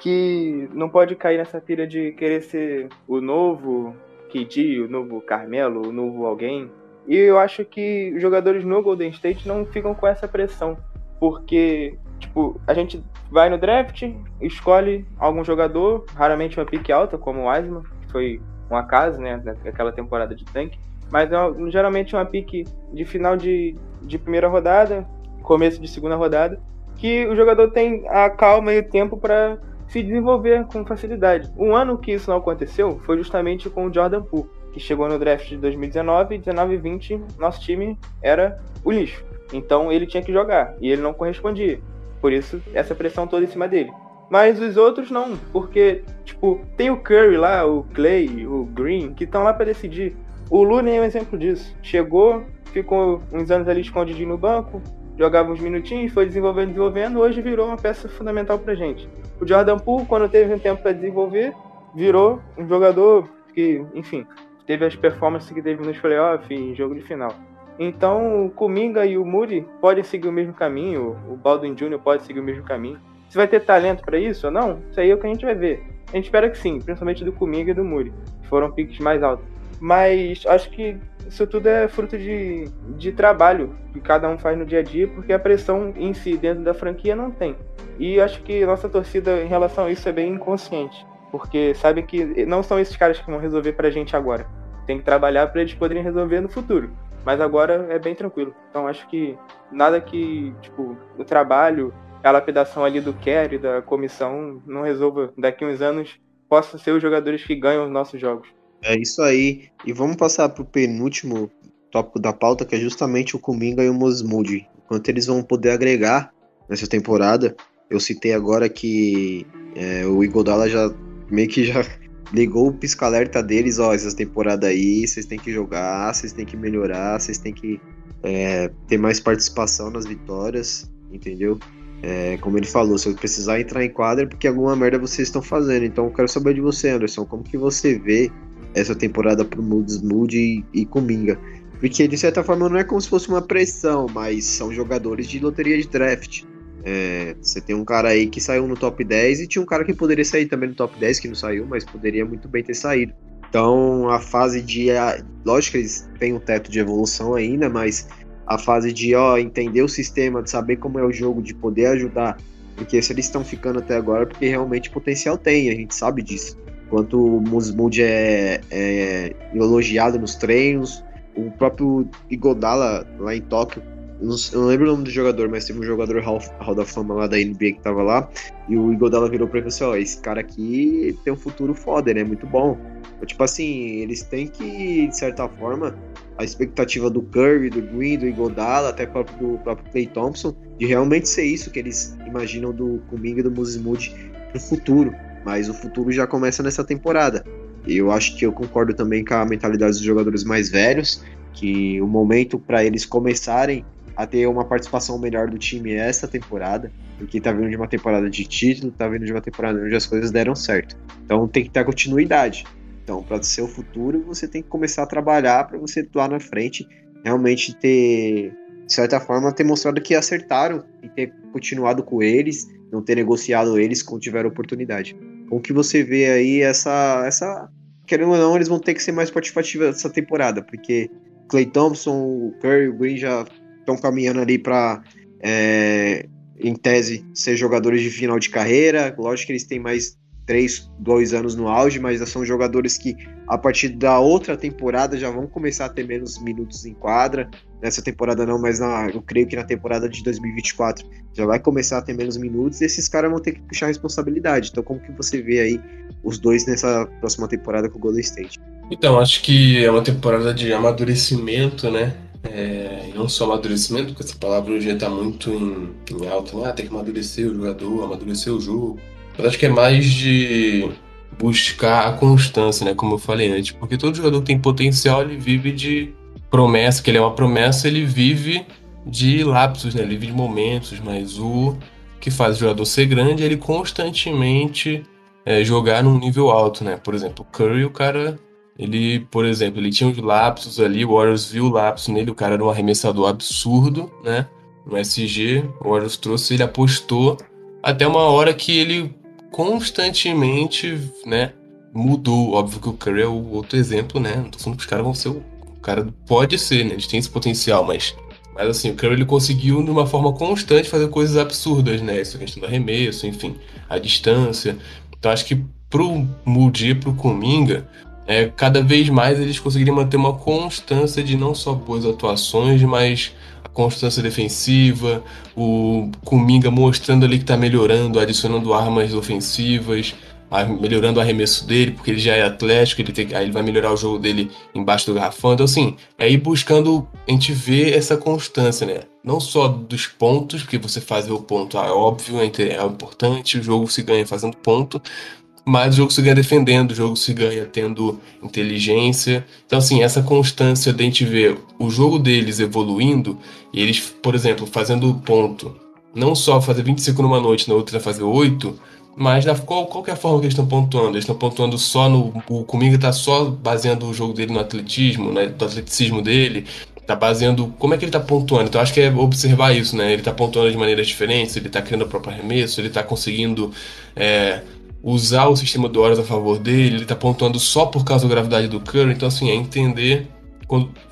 que não pode cair nessa pilha de querer ser o novo KD, o novo Carmelo, o novo alguém. E eu acho que os jogadores no Golden State não ficam com essa pressão. Porque, tipo, a gente vai no draft, escolhe algum jogador, raramente uma pique alta, como o Wiseman, que foi um acaso, né, naquela temporada de tanque. Mas é geralmente uma pique de final de, de primeira rodada, começo de segunda rodada, que o jogador tem a calma e o tempo para se desenvolver com facilidade. Um ano que isso não aconteceu foi justamente com o Jordan Poole que chegou no draft de 2019, 19 e 20, nosso time era o lixo. Então ele tinha que jogar e ele não correspondia. Por isso, essa pressão toda em cima dele. Mas os outros não, porque, tipo, tem o Curry lá, o Clay, o Green, que estão lá para decidir. O Looney é um exemplo disso. Chegou, ficou uns anos ali escondidinho no banco, jogava uns minutinhos, foi desenvolvendo, desenvolvendo, hoje virou uma peça fundamental pra gente. O Jordan Poole, quando teve um tempo para desenvolver, virou um jogador que, enfim, teve as performances que teve nos playoffs e jogo de final. Então, o Kuminga e o Moody podem seguir o mesmo caminho, o Baldwin Jr. pode seguir o mesmo caminho. Se vai ter talento para isso ou não, isso aí é o que a gente vai ver. A gente espera que sim, principalmente do Comigo e do Muri, que foram piques mais altos. Mas acho que isso tudo é fruto de, de trabalho que cada um faz no dia a dia, porque a pressão em si dentro da franquia não tem. E acho que nossa torcida em relação a isso é bem inconsciente, porque sabe que não são esses caras que vão resolver pra gente agora. Tem que trabalhar para eles poderem resolver no futuro. Mas agora é bem tranquilo. Então acho que nada que, tipo, o trabalho, a lapidação ali do Kerry, da comissão, não resolva daqui uns anos, possam ser os jogadores que ganham os nossos jogos. É isso aí. E vamos passar para o penúltimo tópico da pauta, que é justamente o Kuminga e o Mosmood. Quanto eles vão poder agregar nessa temporada. Eu citei agora que é, o Igodala já meio que já ligou o pisca-alerta deles, ó, essa temporada aí, vocês têm que jogar, vocês têm que melhorar, vocês têm que é, ter mais participação nas vitórias, entendeu? É, como ele falou, se eu precisar entrar em quadra, porque alguma merda vocês estão fazendo. Então eu quero saber de você, Anderson, como que você vê essa temporada pro Moods Mood e, e Kuminga. Porque de certa forma não é como se fosse uma pressão, mas são jogadores de loteria de draft. É, você tem um cara aí que saiu no top 10 e tinha um cara que poderia sair também no top 10, que não saiu, mas poderia muito bem ter saído. Então a fase de. A, lógico que eles têm um teto de evolução ainda, mas a fase de ó, entender o sistema, de saber como é o jogo, de poder ajudar. Porque se eles estão ficando até agora, porque realmente potencial tem, a gente sabe disso quanto o Musmood é, é elogiado nos treinos. O próprio Igodala lá em Tóquio, não, eu não lembro o nome do jogador, mas teve um jogador Hall, da Fama lá da NBA que tava lá, e o Igodala virou pra ele e assim, ó, esse cara aqui tem um futuro foda, ele é muito bom. Então, tipo assim, eles têm que, de certa forma, a expectativa do Curry, do Green, do Igodala, até próprio, do próprio Clay Thompson, de realmente ser isso que eles imaginam do Kuminga e do Moody no futuro mas o futuro já começa nessa temporada. Eu acho que eu concordo também com a mentalidade dos jogadores mais velhos, que o momento para eles começarem a ter uma participação melhor do time é essa temporada, porque tá vindo de uma temporada de título, tá vindo de uma temporada onde as coisas deram certo. Então tem que ter continuidade. Então, para ser o futuro, você tem que começar a trabalhar para você lá na frente realmente ter, de certa forma, ter mostrado que acertaram e ter continuado com eles, não ter negociado eles quando tiver oportunidade. Como que você vê aí essa, essa. Querendo ou não, eles vão ter que ser mais participativos essa temporada, porque Clay Thompson, o Curry, o Green já estão caminhando ali para, é, em tese, ser jogadores de final de carreira. Lógico que eles têm mais três, dois anos no auge, mas são jogadores que a partir da outra temporada já vão começar a ter menos minutos em quadra. Nessa temporada não, mas na, eu creio que na temporada de 2024 já vai começar a ter menos minutos e esses caras vão ter que puxar a responsabilidade. Então como que você vê aí os dois nessa próxima temporada com o Golden State? Então, acho que é uma temporada de amadurecimento, né? É, não só amadurecimento, porque essa palavra hoje está muito em, em alta, né? Ah, tem que amadurecer o jogador, amadurecer o jogo. Acho que é mais de buscar a constância, né? Como eu falei antes. Porque todo jogador que tem potencial, ele vive de promessa, que ele é uma promessa, ele vive de lapsos, né? Ele vive de momentos, mas o que faz o jogador ser grande é ele constantemente é, jogar num nível alto, né? Por exemplo, o Curry, o cara, ele, por exemplo, ele tinha uns lapsos ali, o Warriors viu o lapso nele, o cara era um arremessador absurdo, né? No SG, o Warriors trouxe, ele apostou até uma hora que ele constantemente, né, mudou. Óbvio que o Curry é o outro exemplo, né? Não tô falando que os caras vão ser o... o cara pode ser, né? Eles têm esse potencial, mas mas assim, o Curry ele conseguiu de uma forma constante fazer coisas absurdas, né? Essa questão do arremesso, enfim, a distância. Então acho que pro Moody e pro Kuminga, é, cada vez mais eles conseguiriam manter uma constância de não só boas atuações, mas constância defensiva, o Kuminga mostrando ali que está melhorando, adicionando armas ofensivas, melhorando o arremesso dele, porque ele já é atlético, ele, tem, aí ele vai melhorar o jogo dele embaixo do garrafão. Então, assim, é ir buscando a gente ver essa constância, né? Não só dos pontos, porque você fazer o ponto é óbvio, é, é importante, o jogo se ganha fazendo ponto, mas o jogo se ganha defendendo, o jogo se ganha tendo inteligência. Então, assim, essa constância de a gente ver o jogo deles evoluindo, e eles, por exemplo, fazendo ponto, não só fazer 25 numa noite, na outra fazer 8, mas da qual, qualquer forma que eles estão pontuando, eles estão pontuando só no. O Comigo está só baseando o jogo dele no atletismo, né, do atleticismo dele, tá baseando como é que ele tá pontuando. Então acho que é observar isso, né? Ele tá pontuando de maneiras diferentes, ele tá criando o próprio arremesso, ele tá conseguindo é, usar o sistema do horas a favor dele, ele tá pontuando só por causa da gravidade do Curry. Então, assim, é entender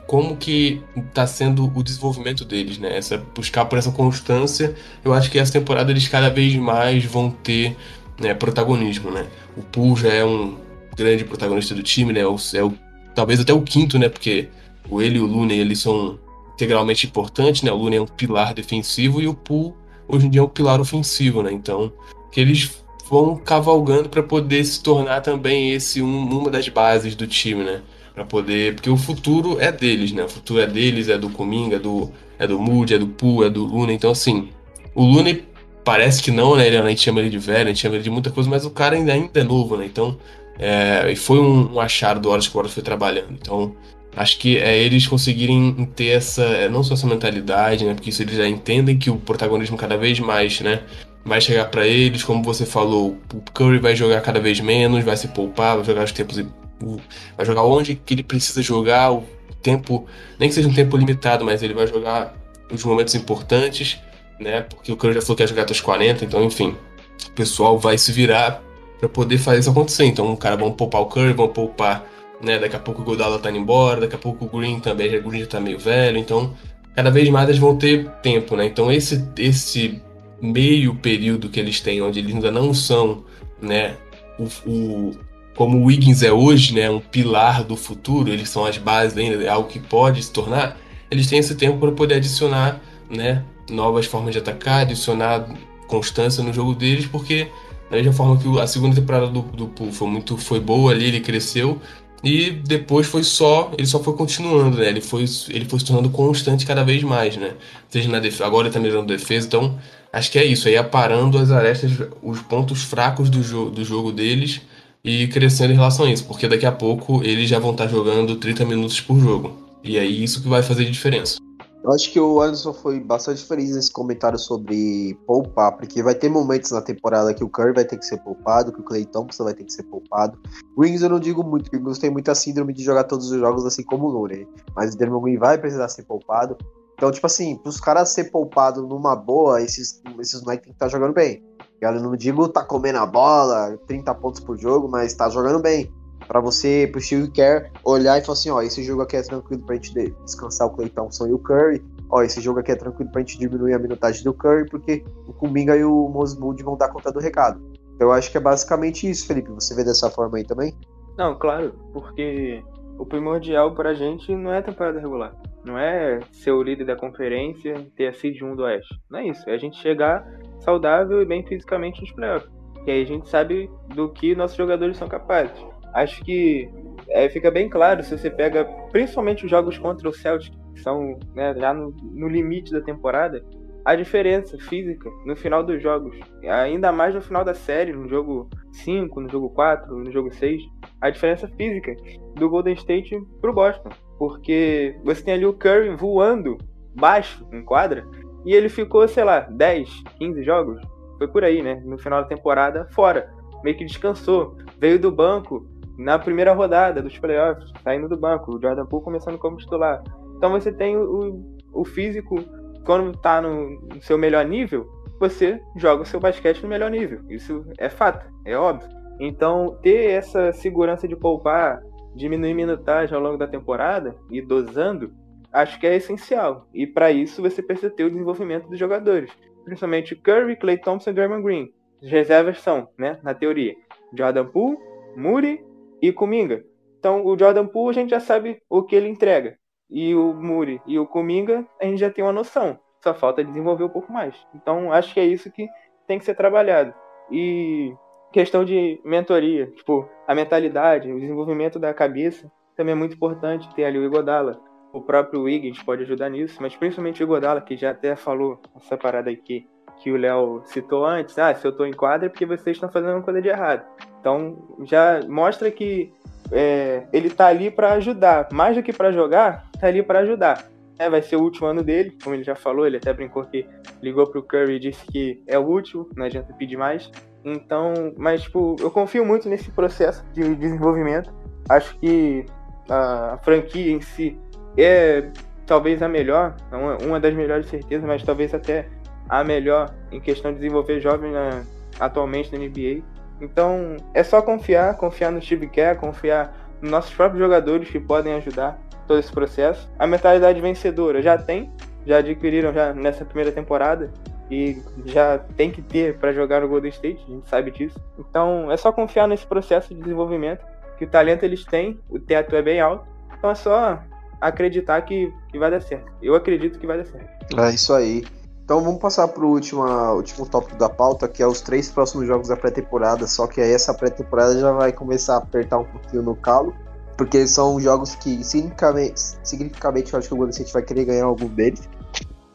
como, que tá sendo o desenvolvimento deles, né? Essa, buscar por essa constância. Eu acho que essa temporada eles cada vez mais vão ter né, protagonismo, né? O Poole já é um grande protagonista do time, né? O, é o, talvez até o quinto, né? Porque o ele e o Looney, eles são integralmente importantes, né? O Looney é um pilar defensivo e o Poole hoje em dia é um pilar ofensivo, né? Então, que eles vão cavalgando para poder se tornar também esse um, uma das bases do time, né? Para poder, porque o futuro é deles, né? O futuro é deles, é do Kuminga, é do é do Moody, é do Poole, é do Looney. Então assim, o Looney parece que não, né? Ele, a gente chama ele de velho, a gente chama ele de muita coisa, mas o cara ainda, ainda é novo, né? Então, é, e foi um, um achado do Horas que o Horas foi trabalhando. Então, acho que é eles conseguirem ter essa, é, não só essa mentalidade, né? Porque isso eles já entendem que o protagonismo cada vez mais, né? Vai chegar para eles, como você falou, o Curry vai jogar cada vez menos, vai se poupar, vai jogar os tempos, vai jogar onde que ele precisa jogar, o tempo, nem que seja um tempo limitado, mas ele vai jogar os momentos importantes, né? Porque o Curry já falou que ia jogar até os 40, então enfim, o pessoal vai se virar para poder fazer isso acontecer. Então, o cara vão poupar o Curry, vão poupar né? Daqui a pouco o Godala tá indo embora, daqui a pouco o Green também, o Green já tá meio velho, então cada vez mais eles vão ter tempo, né? Então esse, esse meio período que eles têm, onde eles ainda não são, né, o, o como o Wiggins é hoje, né, um pilar do futuro, eles são as bases ainda, é algo que pode se tornar, eles têm esse tempo para poder adicionar, né, novas formas de atacar, adicionar constância no jogo deles, porque da mesma forma que a segunda temporada do, do foi muito foi boa ali, ele cresceu, e depois foi só, ele só foi continuando, né? Ele foi, ele foi se tornando constante cada vez mais, né? Seja na defesa, agora ele tá melhorando defesa, então acho que é isso, aí aparando as arestas, os pontos fracos do, jo do jogo deles e crescendo em relação a isso, porque daqui a pouco eles já vão estar jogando 30 minutos por jogo. E é isso que vai fazer diferença. Eu acho que o Anderson foi bastante feliz nesse comentário sobre poupar, porque vai ter momentos na temporada que o Curry vai ter que ser poupado, que o Clay Thompson vai ter que ser poupado. O Wings eu não digo muito, porque o Wings tem muita síndrome de jogar todos os jogos assim como o Looney, mas o Dermon vai precisar ser poupado. Então, tipo assim, para os caras ser poupado numa boa, esses, esses moleques tem que estar tá jogando bem. Eu não digo tá comendo a bola, 30 pontos por jogo, mas tá jogando bem para você, pro Steve Kerr, olhar e falar assim, ó, esse jogo aqui é tranquilo pra gente descansar o Clay Thompson e o Curry, ó, esse jogo aqui é tranquilo pra gente diminuir a minutagem do Curry, porque o Kuminga e o Mosmood vão dar conta do recado. Então eu acho que é basicamente isso, Felipe. Você vê dessa forma aí também? Não, claro, porque o primordial pra gente não é a temporada regular. Não é ser o líder da conferência, ter a seed 1 do Oeste. Não é isso. É a gente chegar saudável e bem fisicamente nos playoffs. E aí a gente sabe do que nossos jogadores são capazes acho que é, fica bem claro se você pega principalmente os jogos contra o Celtic, que são né, já no, no, limite da temporada, a diferença física no final dos jogos, ainda mais no final da série, no jogo 5, no jogo 4, no jogo 6, a diferença física do Golden State pro Boston. Porque você tem ali o Curry voando baixo em quadra e ele ficou, sei lá, 10, 15 jogos, foi por aí, né? No final da temporada, fora. Meio que descansou. Veio do banco, na primeira rodada dos playoffs, saindo do banco, o Jordan Poole começando como titular. Então você tem o, o físico, quando está no, no seu melhor nível, você joga o seu basquete no melhor nível. Isso é fato, é óbvio. Então, ter essa segurança de poupar, diminuir minutagem ao longo da temporada e dosando, acho que é essencial. E para isso você precisa ter o desenvolvimento dos jogadores, principalmente Curry, Clay Thompson e Draymond Green. As reservas são, né, na teoria, Jordan Poole, Muri e Kuminga. Então, o Jordan Poole a gente já sabe o que ele entrega. E o Muri e o Kuminga a gente já tem uma noção. Só falta desenvolver um pouco mais. Então, acho que é isso que tem que ser trabalhado. E questão de mentoria, tipo, a mentalidade, o desenvolvimento da cabeça também é muito importante ter ali o Igodala. O próprio Wiggins pode ajudar nisso, mas principalmente o Igodala, que já até falou essa parada aqui que o Léo citou antes, ah, se eu tô em quadra é porque vocês estão fazendo uma coisa de errado. Então já mostra que é, ele tá ali para ajudar, mais do que para jogar, tá ali para ajudar. É, vai ser o último ano dele, como ele já falou, ele até brincou que ligou pro Curry e disse que é o último, não adianta pedir mais. Então, mas tipo, eu confio muito nesse processo de desenvolvimento. Acho que a franquia em si é talvez a melhor, uma, das melhores certeza, mas talvez até a melhor em questão de desenvolver jovens na, atualmente na NBA. Então é só confiar, confiar no Steve Kerr, confiar nos nossos próprios jogadores que podem ajudar todo esse processo. A mentalidade vencedora já tem, já adquiriram já nessa primeira temporada e já tem que ter para jogar no Golden State, a gente sabe disso. Então é só confiar nesse processo de desenvolvimento, que o talento eles têm, o teto é bem alto. Então é só acreditar que, que vai dar certo. Eu acredito que vai dar certo. É isso aí. Então vamos passar para o último, último tópico da pauta, que é os três próximos jogos da pré-temporada. Só que aí essa pré-temporada já vai começar a apertar um pouquinho no calo, porque são jogos que significativamente, significativamente eu acho que o Golden State vai querer ganhar algum deles.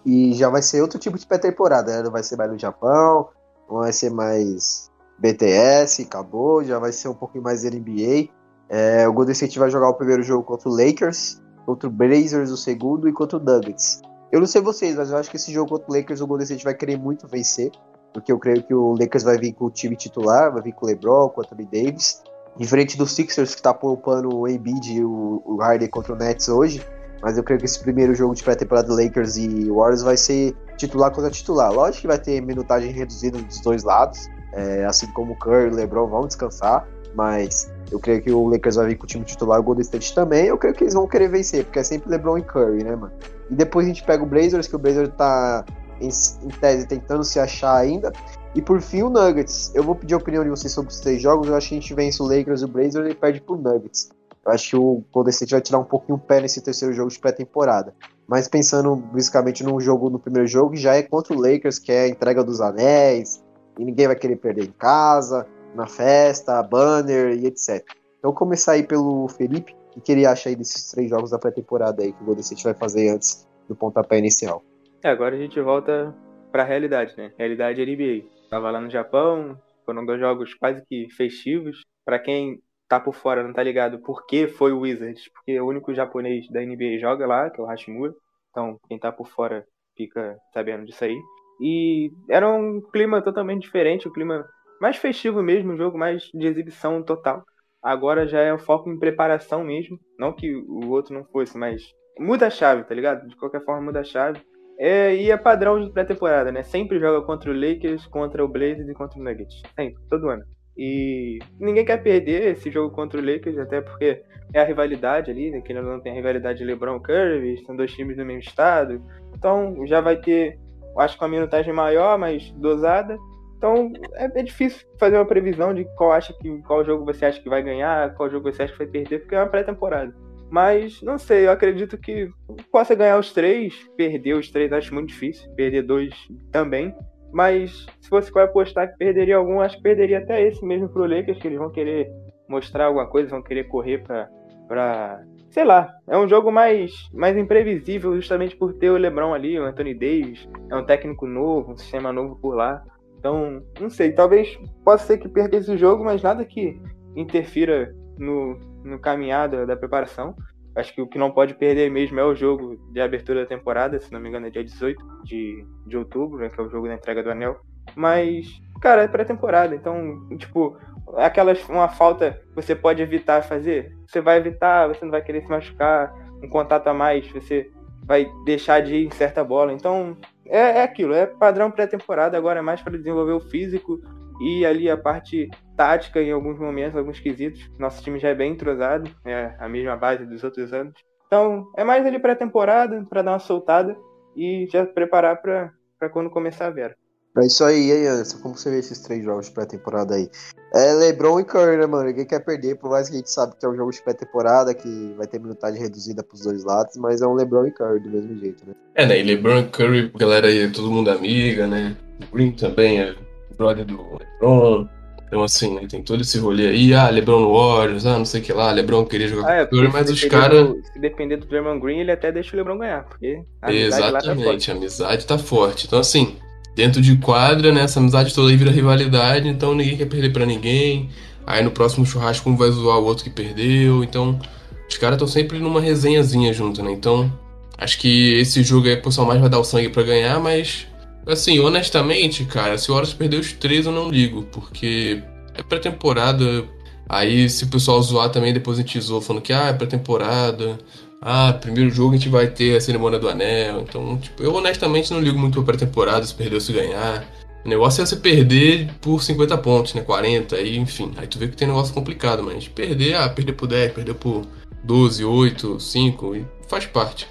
E já vai ser outro tipo de pré-temporada, né? Vai ser mais no Japão, não vai ser mais BTS, acabou, já vai ser um pouquinho mais NBA. É, o Golden State vai jogar o primeiro jogo contra o Lakers, contra o Blazers o segundo e contra o Nuggets. Eu não sei vocês, mas eu acho que esse jogo contra o Lakers o Golden State vai querer muito vencer, porque eu creio que o Lakers vai vir com o time titular, vai vir com o LeBron, com o Anthony Davis. Diferente dos Sixers que tá poupando o Embiid e o, o Harden contra o Nets hoje, mas eu creio que esse primeiro jogo de pré-temporada Lakers e Warriors vai ser titular contra titular. Lógico que vai ter minutagem reduzida dos dois lados, é, assim como o Curry e o LeBron vão descansar, mas eu creio que o Lakers vai vir com o time titular, o Golden State também. Eu creio que eles vão querer vencer, porque é sempre LeBron e Curry, né, mano? E depois a gente pega o Blazers, que o Blazers tá em, em tese tentando se achar ainda. E por fim o Nuggets. Eu vou pedir a opinião de vocês sobre os três jogos. Eu acho que a gente vence o Lakers e o Blazers e perde pro Nuggets. Eu acho que o Golden State vai tirar um pouquinho o pé nesse terceiro jogo de pré-temporada. Mas pensando basicamente no jogo no primeiro jogo, já é contra o Lakers, que é a entrega dos anéis, e ninguém vai querer perder em casa, na festa, banner e etc. Então começar aí pelo Felipe, o que ele acha aí desses três jogos da pré-temporada aí que o Golden State vai fazer antes do pontapé inicial? É, agora a gente volta para a realidade, né? Realidade NBA. Tava lá no Japão, foram dois jogos quase que festivos. Para quem tá por fora, não tá ligado por que foi o Wizards, porque o único japonês da NBA joga lá, que é o Hashimura. Então, quem tá por fora fica sabendo disso aí. E era um clima totalmente diferente, um clima mais festivo mesmo, um jogo mais de exibição total. Agora já é o foco em preparação mesmo. Não que o outro não fosse, mas muda a chave, tá ligado? De qualquer forma, muda a chave. É, e é padrão de pré-temporada, né? Sempre joga contra o Lakers, contra o Blazers e contra o Nuggets. Sempre, todo ano. E ninguém quer perder esse jogo contra o Lakers, até porque é a rivalidade ali, né? Que não tem a rivalidade de LeBron Curry, são dois times do mesmo estado. Então já vai ter, acho que uma minutagem maior, mas dosada. Então é, é, difícil fazer uma previsão de qual acha que qual jogo você acha que vai ganhar, qual jogo você acha que vai perder, porque é uma pré-temporada. Mas não sei, eu acredito que possa ganhar os três, perder os três acho muito difícil, perder dois também. Mas se fosse para apostar que perderia algum, acho que perderia até esse mesmo pro Lakers, que eles vão querer mostrar alguma coisa, vão querer correr pra, pra. Sei lá, é um jogo mais, mais imprevisível justamente por ter o LeBron ali, o Anthony Davis, é um técnico novo, um sistema novo por lá. Então, não sei, talvez possa ser que perca esse jogo, mas nada que interfira no, no caminhada da preparação. Acho que o que não pode perder mesmo é o jogo de abertura da temporada, se não me engano é dia 18 de, de outubro, né, que é o jogo da entrega do anel. Mas, cara, é pré-temporada, então, tipo, aquelas uma falta que você pode evitar fazer, você vai evitar, você não vai querer se machucar, um contato a mais, você vai deixar de ir em certa bola. Então, é, é aquilo, é padrão pré-temporada, agora é mais para desenvolver o físico e ali a parte tática em alguns momentos, alguns quesitos. Nosso time já é bem entrosado, é a mesma base dos outros anos. Então, é mais ali pré-temporada, para dar uma soltada e já preparar para quando começar a Vera. É isso aí, aí, Anderson. Como você vê esses três jogos de pré-temporada aí? É LeBron e Curry, né, mano? Ninguém quer perder, por mais que a gente sabe que é um jogo de pré-temporada, que vai ter minutagem reduzida pros dois lados, mas é um LeBron e Curry do mesmo jeito, né? É, né? E LeBron e Curry, galera aí, todo mundo amiga, né? O Green também é brother do LeBron. Então, assim, né, tem todo esse rolê aí, ah, LeBron no Warriors, ah, não sei o que lá, LeBron queria jogar ah, é, com o mas os caras. Se depender do Draymond Green, ele até deixa o LeBron ganhar, porque a Exatamente, tá a amizade tá forte. Então, assim, dentro de quadra, né, essa amizade toda aí vira rivalidade, então ninguém quer perder para ninguém. Aí no próximo churrasco um vai zoar o outro que perdeu, então os caras estão sempre numa resenhazinha junto, né? Então, acho que esse jogo aí o pessoal mais vai dar o sangue para ganhar, mas Assim, honestamente, cara, se o Horus perder os três, eu não ligo, porque é pré-temporada. Aí, se o pessoal zoar também, depois a gente zoa falando que ah, é pré-temporada. ah, primeiro jogo a gente vai ter a cerimônia do anel. Então, tipo, eu honestamente não ligo muito pra pré-temporada, se perder ou se ganhar. O negócio é você perder por 50 pontos, né? 40, aí, enfim. Aí tu vê que tem negócio complicado, mas perder, ah, perder por 10, perder por 12, 8, 5, e faz parte.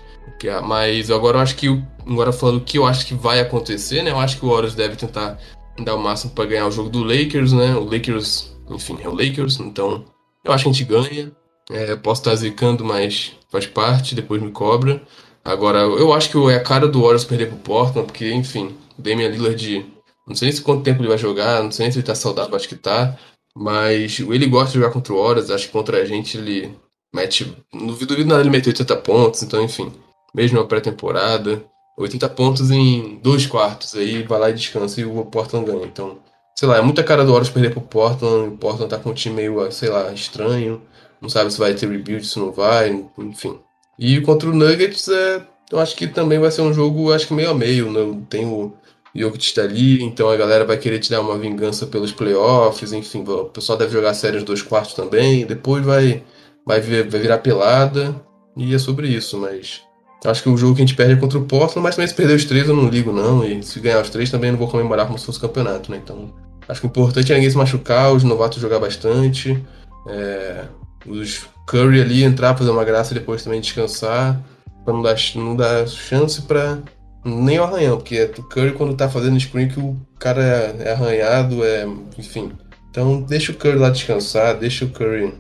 Mas agora eu acho que, agora falando o que eu acho que vai acontecer, né? Eu acho que o Warriors deve tentar dar o máximo para ganhar o jogo do Lakers, né? O Lakers, enfim, é o Lakers, então eu acho que a gente ganha. É, posso estar zicando, mas faz parte, depois me cobra. Agora, eu acho que é a cara do Warriors perder pro Portland, porque, enfim, Damian Lillard, não sei se quanto tempo ele vai jogar, não sei se ele tá saudável, acho que tá. Mas ele gosta de jogar contra o Warriors, acho que contra a gente ele mete. Não duvido nada ele meter 80 pontos, então, enfim, mesmo na pré-temporada, 80 pontos em dois quartos, aí vai lá e descansa e o Portland ganha. Então, sei lá, é muita cara do Warriors perder pro Portland, o Portland tá com um time meio, sei lá, estranho não sabe se vai ter rebuild, se não vai, enfim. E contra o Nuggets, é, eu acho que também vai ser um jogo, acho que meio a meio, né? Tem o Jokic está ali, então a galera vai querer tirar uma vingança pelos playoffs, enfim, o pessoal deve jogar séries dois quartos também, depois vai, vai, vir, vai virar pelada, e é sobre isso, mas acho que o jogo que a gente perde é contra o Portland, mas também se perder os três eu não ligo não, e se ganhar os três também não vou comemorar como se fosse campeonato, né, então acho que o importante é ninguém se machucar, os novatos jogar bastante, é, os Curry ali entrar, fazer uma graça e depois também descansar, pra não dar, não dar chance pra nem o arranhão, porque é o Curry quando tá fazendo screen que o cara é, é arranhado, é. enfim. Então deixa o Curry lá descansar, deixa o Curry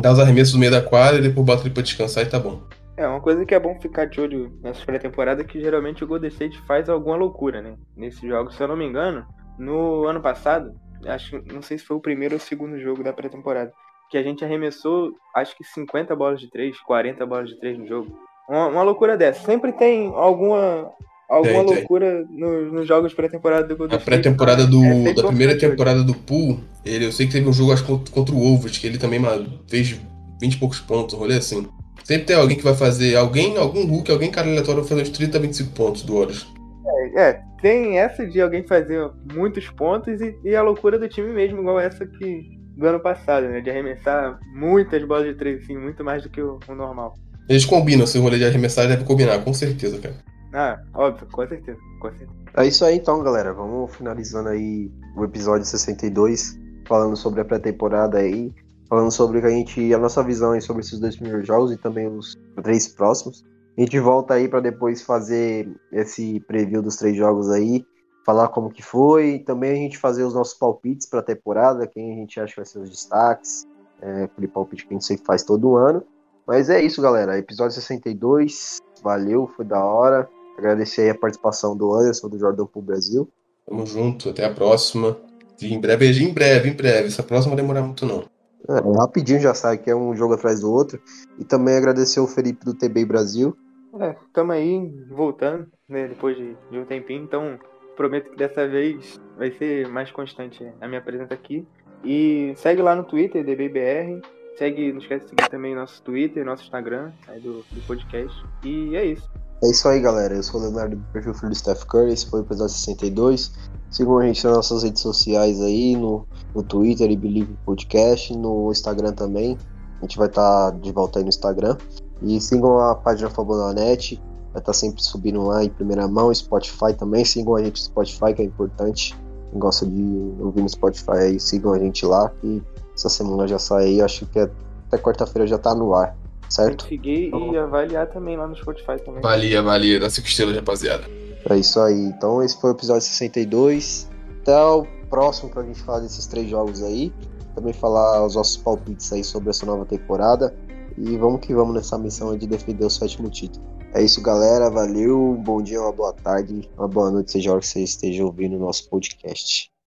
dar os arremessos no meio da quadra e depois bota ele pra descansar e tá bom. É, uma coisa que é bom ficar de olho nessa pré-temporada é que geralmente o Golden State faz alguma loucura, né? Nesses jogos, se eu não me engano, no ano passado, acho não sei se foi o primeiro ou o segundo jogo da pré-temporada, que a gente arremessou acho que 50 bolas de 3, 40 bolas de 3 no jogo. Uma, uma loucura dessa. Sempre tem alguma alguma tem, loucura tem. Nos, nos jogos pré-temporada do Golden A pré-temporada do, é da primeira temporada do Pool, ele, eu sei que teve um jogo acho, contra, o Wolves, que ele também fez 20 e poucos pontos, um rolê assim. Sempre tem alguém que vai fazer, alguém, algum Hulk, alguém cara aleatório vai fazer uns 30 a 25 pontos do Horus. É, é, tem essa de alguém fazer muitos pontos e, e, a loucura do time mesmo, igual essa que, do ano passado, né? De arremessar muitas bolas de três, assim, muito mais do que o, o normal. Eles combinam, esse rolê de arremessar deve combinar, com certeza, cara. Ah, óbvio, com certeza, com certeza. É isso aí então, galera. Vamos finalizando aí o episódio 62, falando sobre a pré-temporada aí, falando sobre a gente, a nossa visão aí sobre esses dois primeiros jogos e também os três próximos. A gente volta aí para depois fazer esse preview dos três jogos aí, falar como que foi, também a gente fazer os nossos palpites para a temporada, quem a gente acha que vai ser os destaques, é, aquele palpite que a gente sempre faz todo ano. Mas é isso, galera. Episódio 62, valeu, foi da hora. Agradecer aí a participação do Anderson, do Jordan pro Brasil. Tamo junto, até a próxima. Em breve, em breve, em breve. Essa próxima vai demorar muito não. É, rapidinho já sai, que é um jogo atrás do outro. E também agradecer o Felipe do TB Brasil. É, tamo aí, voltando, né, depois de, de um tempinho, então prometo que dessa vez vai ser mais constante a minha presença aqui. E segue lá no Twitter, DBBR. Segue, não esquece de seguir também nosso Twitter, nosso Instagram aí do, do podcast. E é isso. É isso aí, galera. Eu sou o Leonardo do perfil Filho do Steph Curry. Esse foi o episódio 62. Sigam a gente nas nossas redes sociais aí, no, no Twitter e Believe Podcast, no Instagram também. A gente vai estar tá de volta aí no Instagram. E sigam a página Fabonanet vai estar tá sempre subindo lá em primeira mão, Spotify também, sigam a gente no Spotify, que é importante. Quem gosta de ouvir no Spotify aí, sigam a gente lá, que essa semana já sai aí, acho que até quarta-feira já tá no ar, certo? Seguir então, e avaliar também lá no Spotify também. Avalia, avalia, dá 5 estrelas, rapaziada. É isso aí, então esse foi o episódio 62. Até o próximo pra gente falar desses três jogos aí. Também falar os nossos palpites aí sobre essa nova temporada. E vamos que vamos nessa missão de defender o sétimo título. É isso, galera. Valeu. Bom dia, uma boa tarde, uma boa noite, seja a hora que você esteja ouvindo o nosso podcast.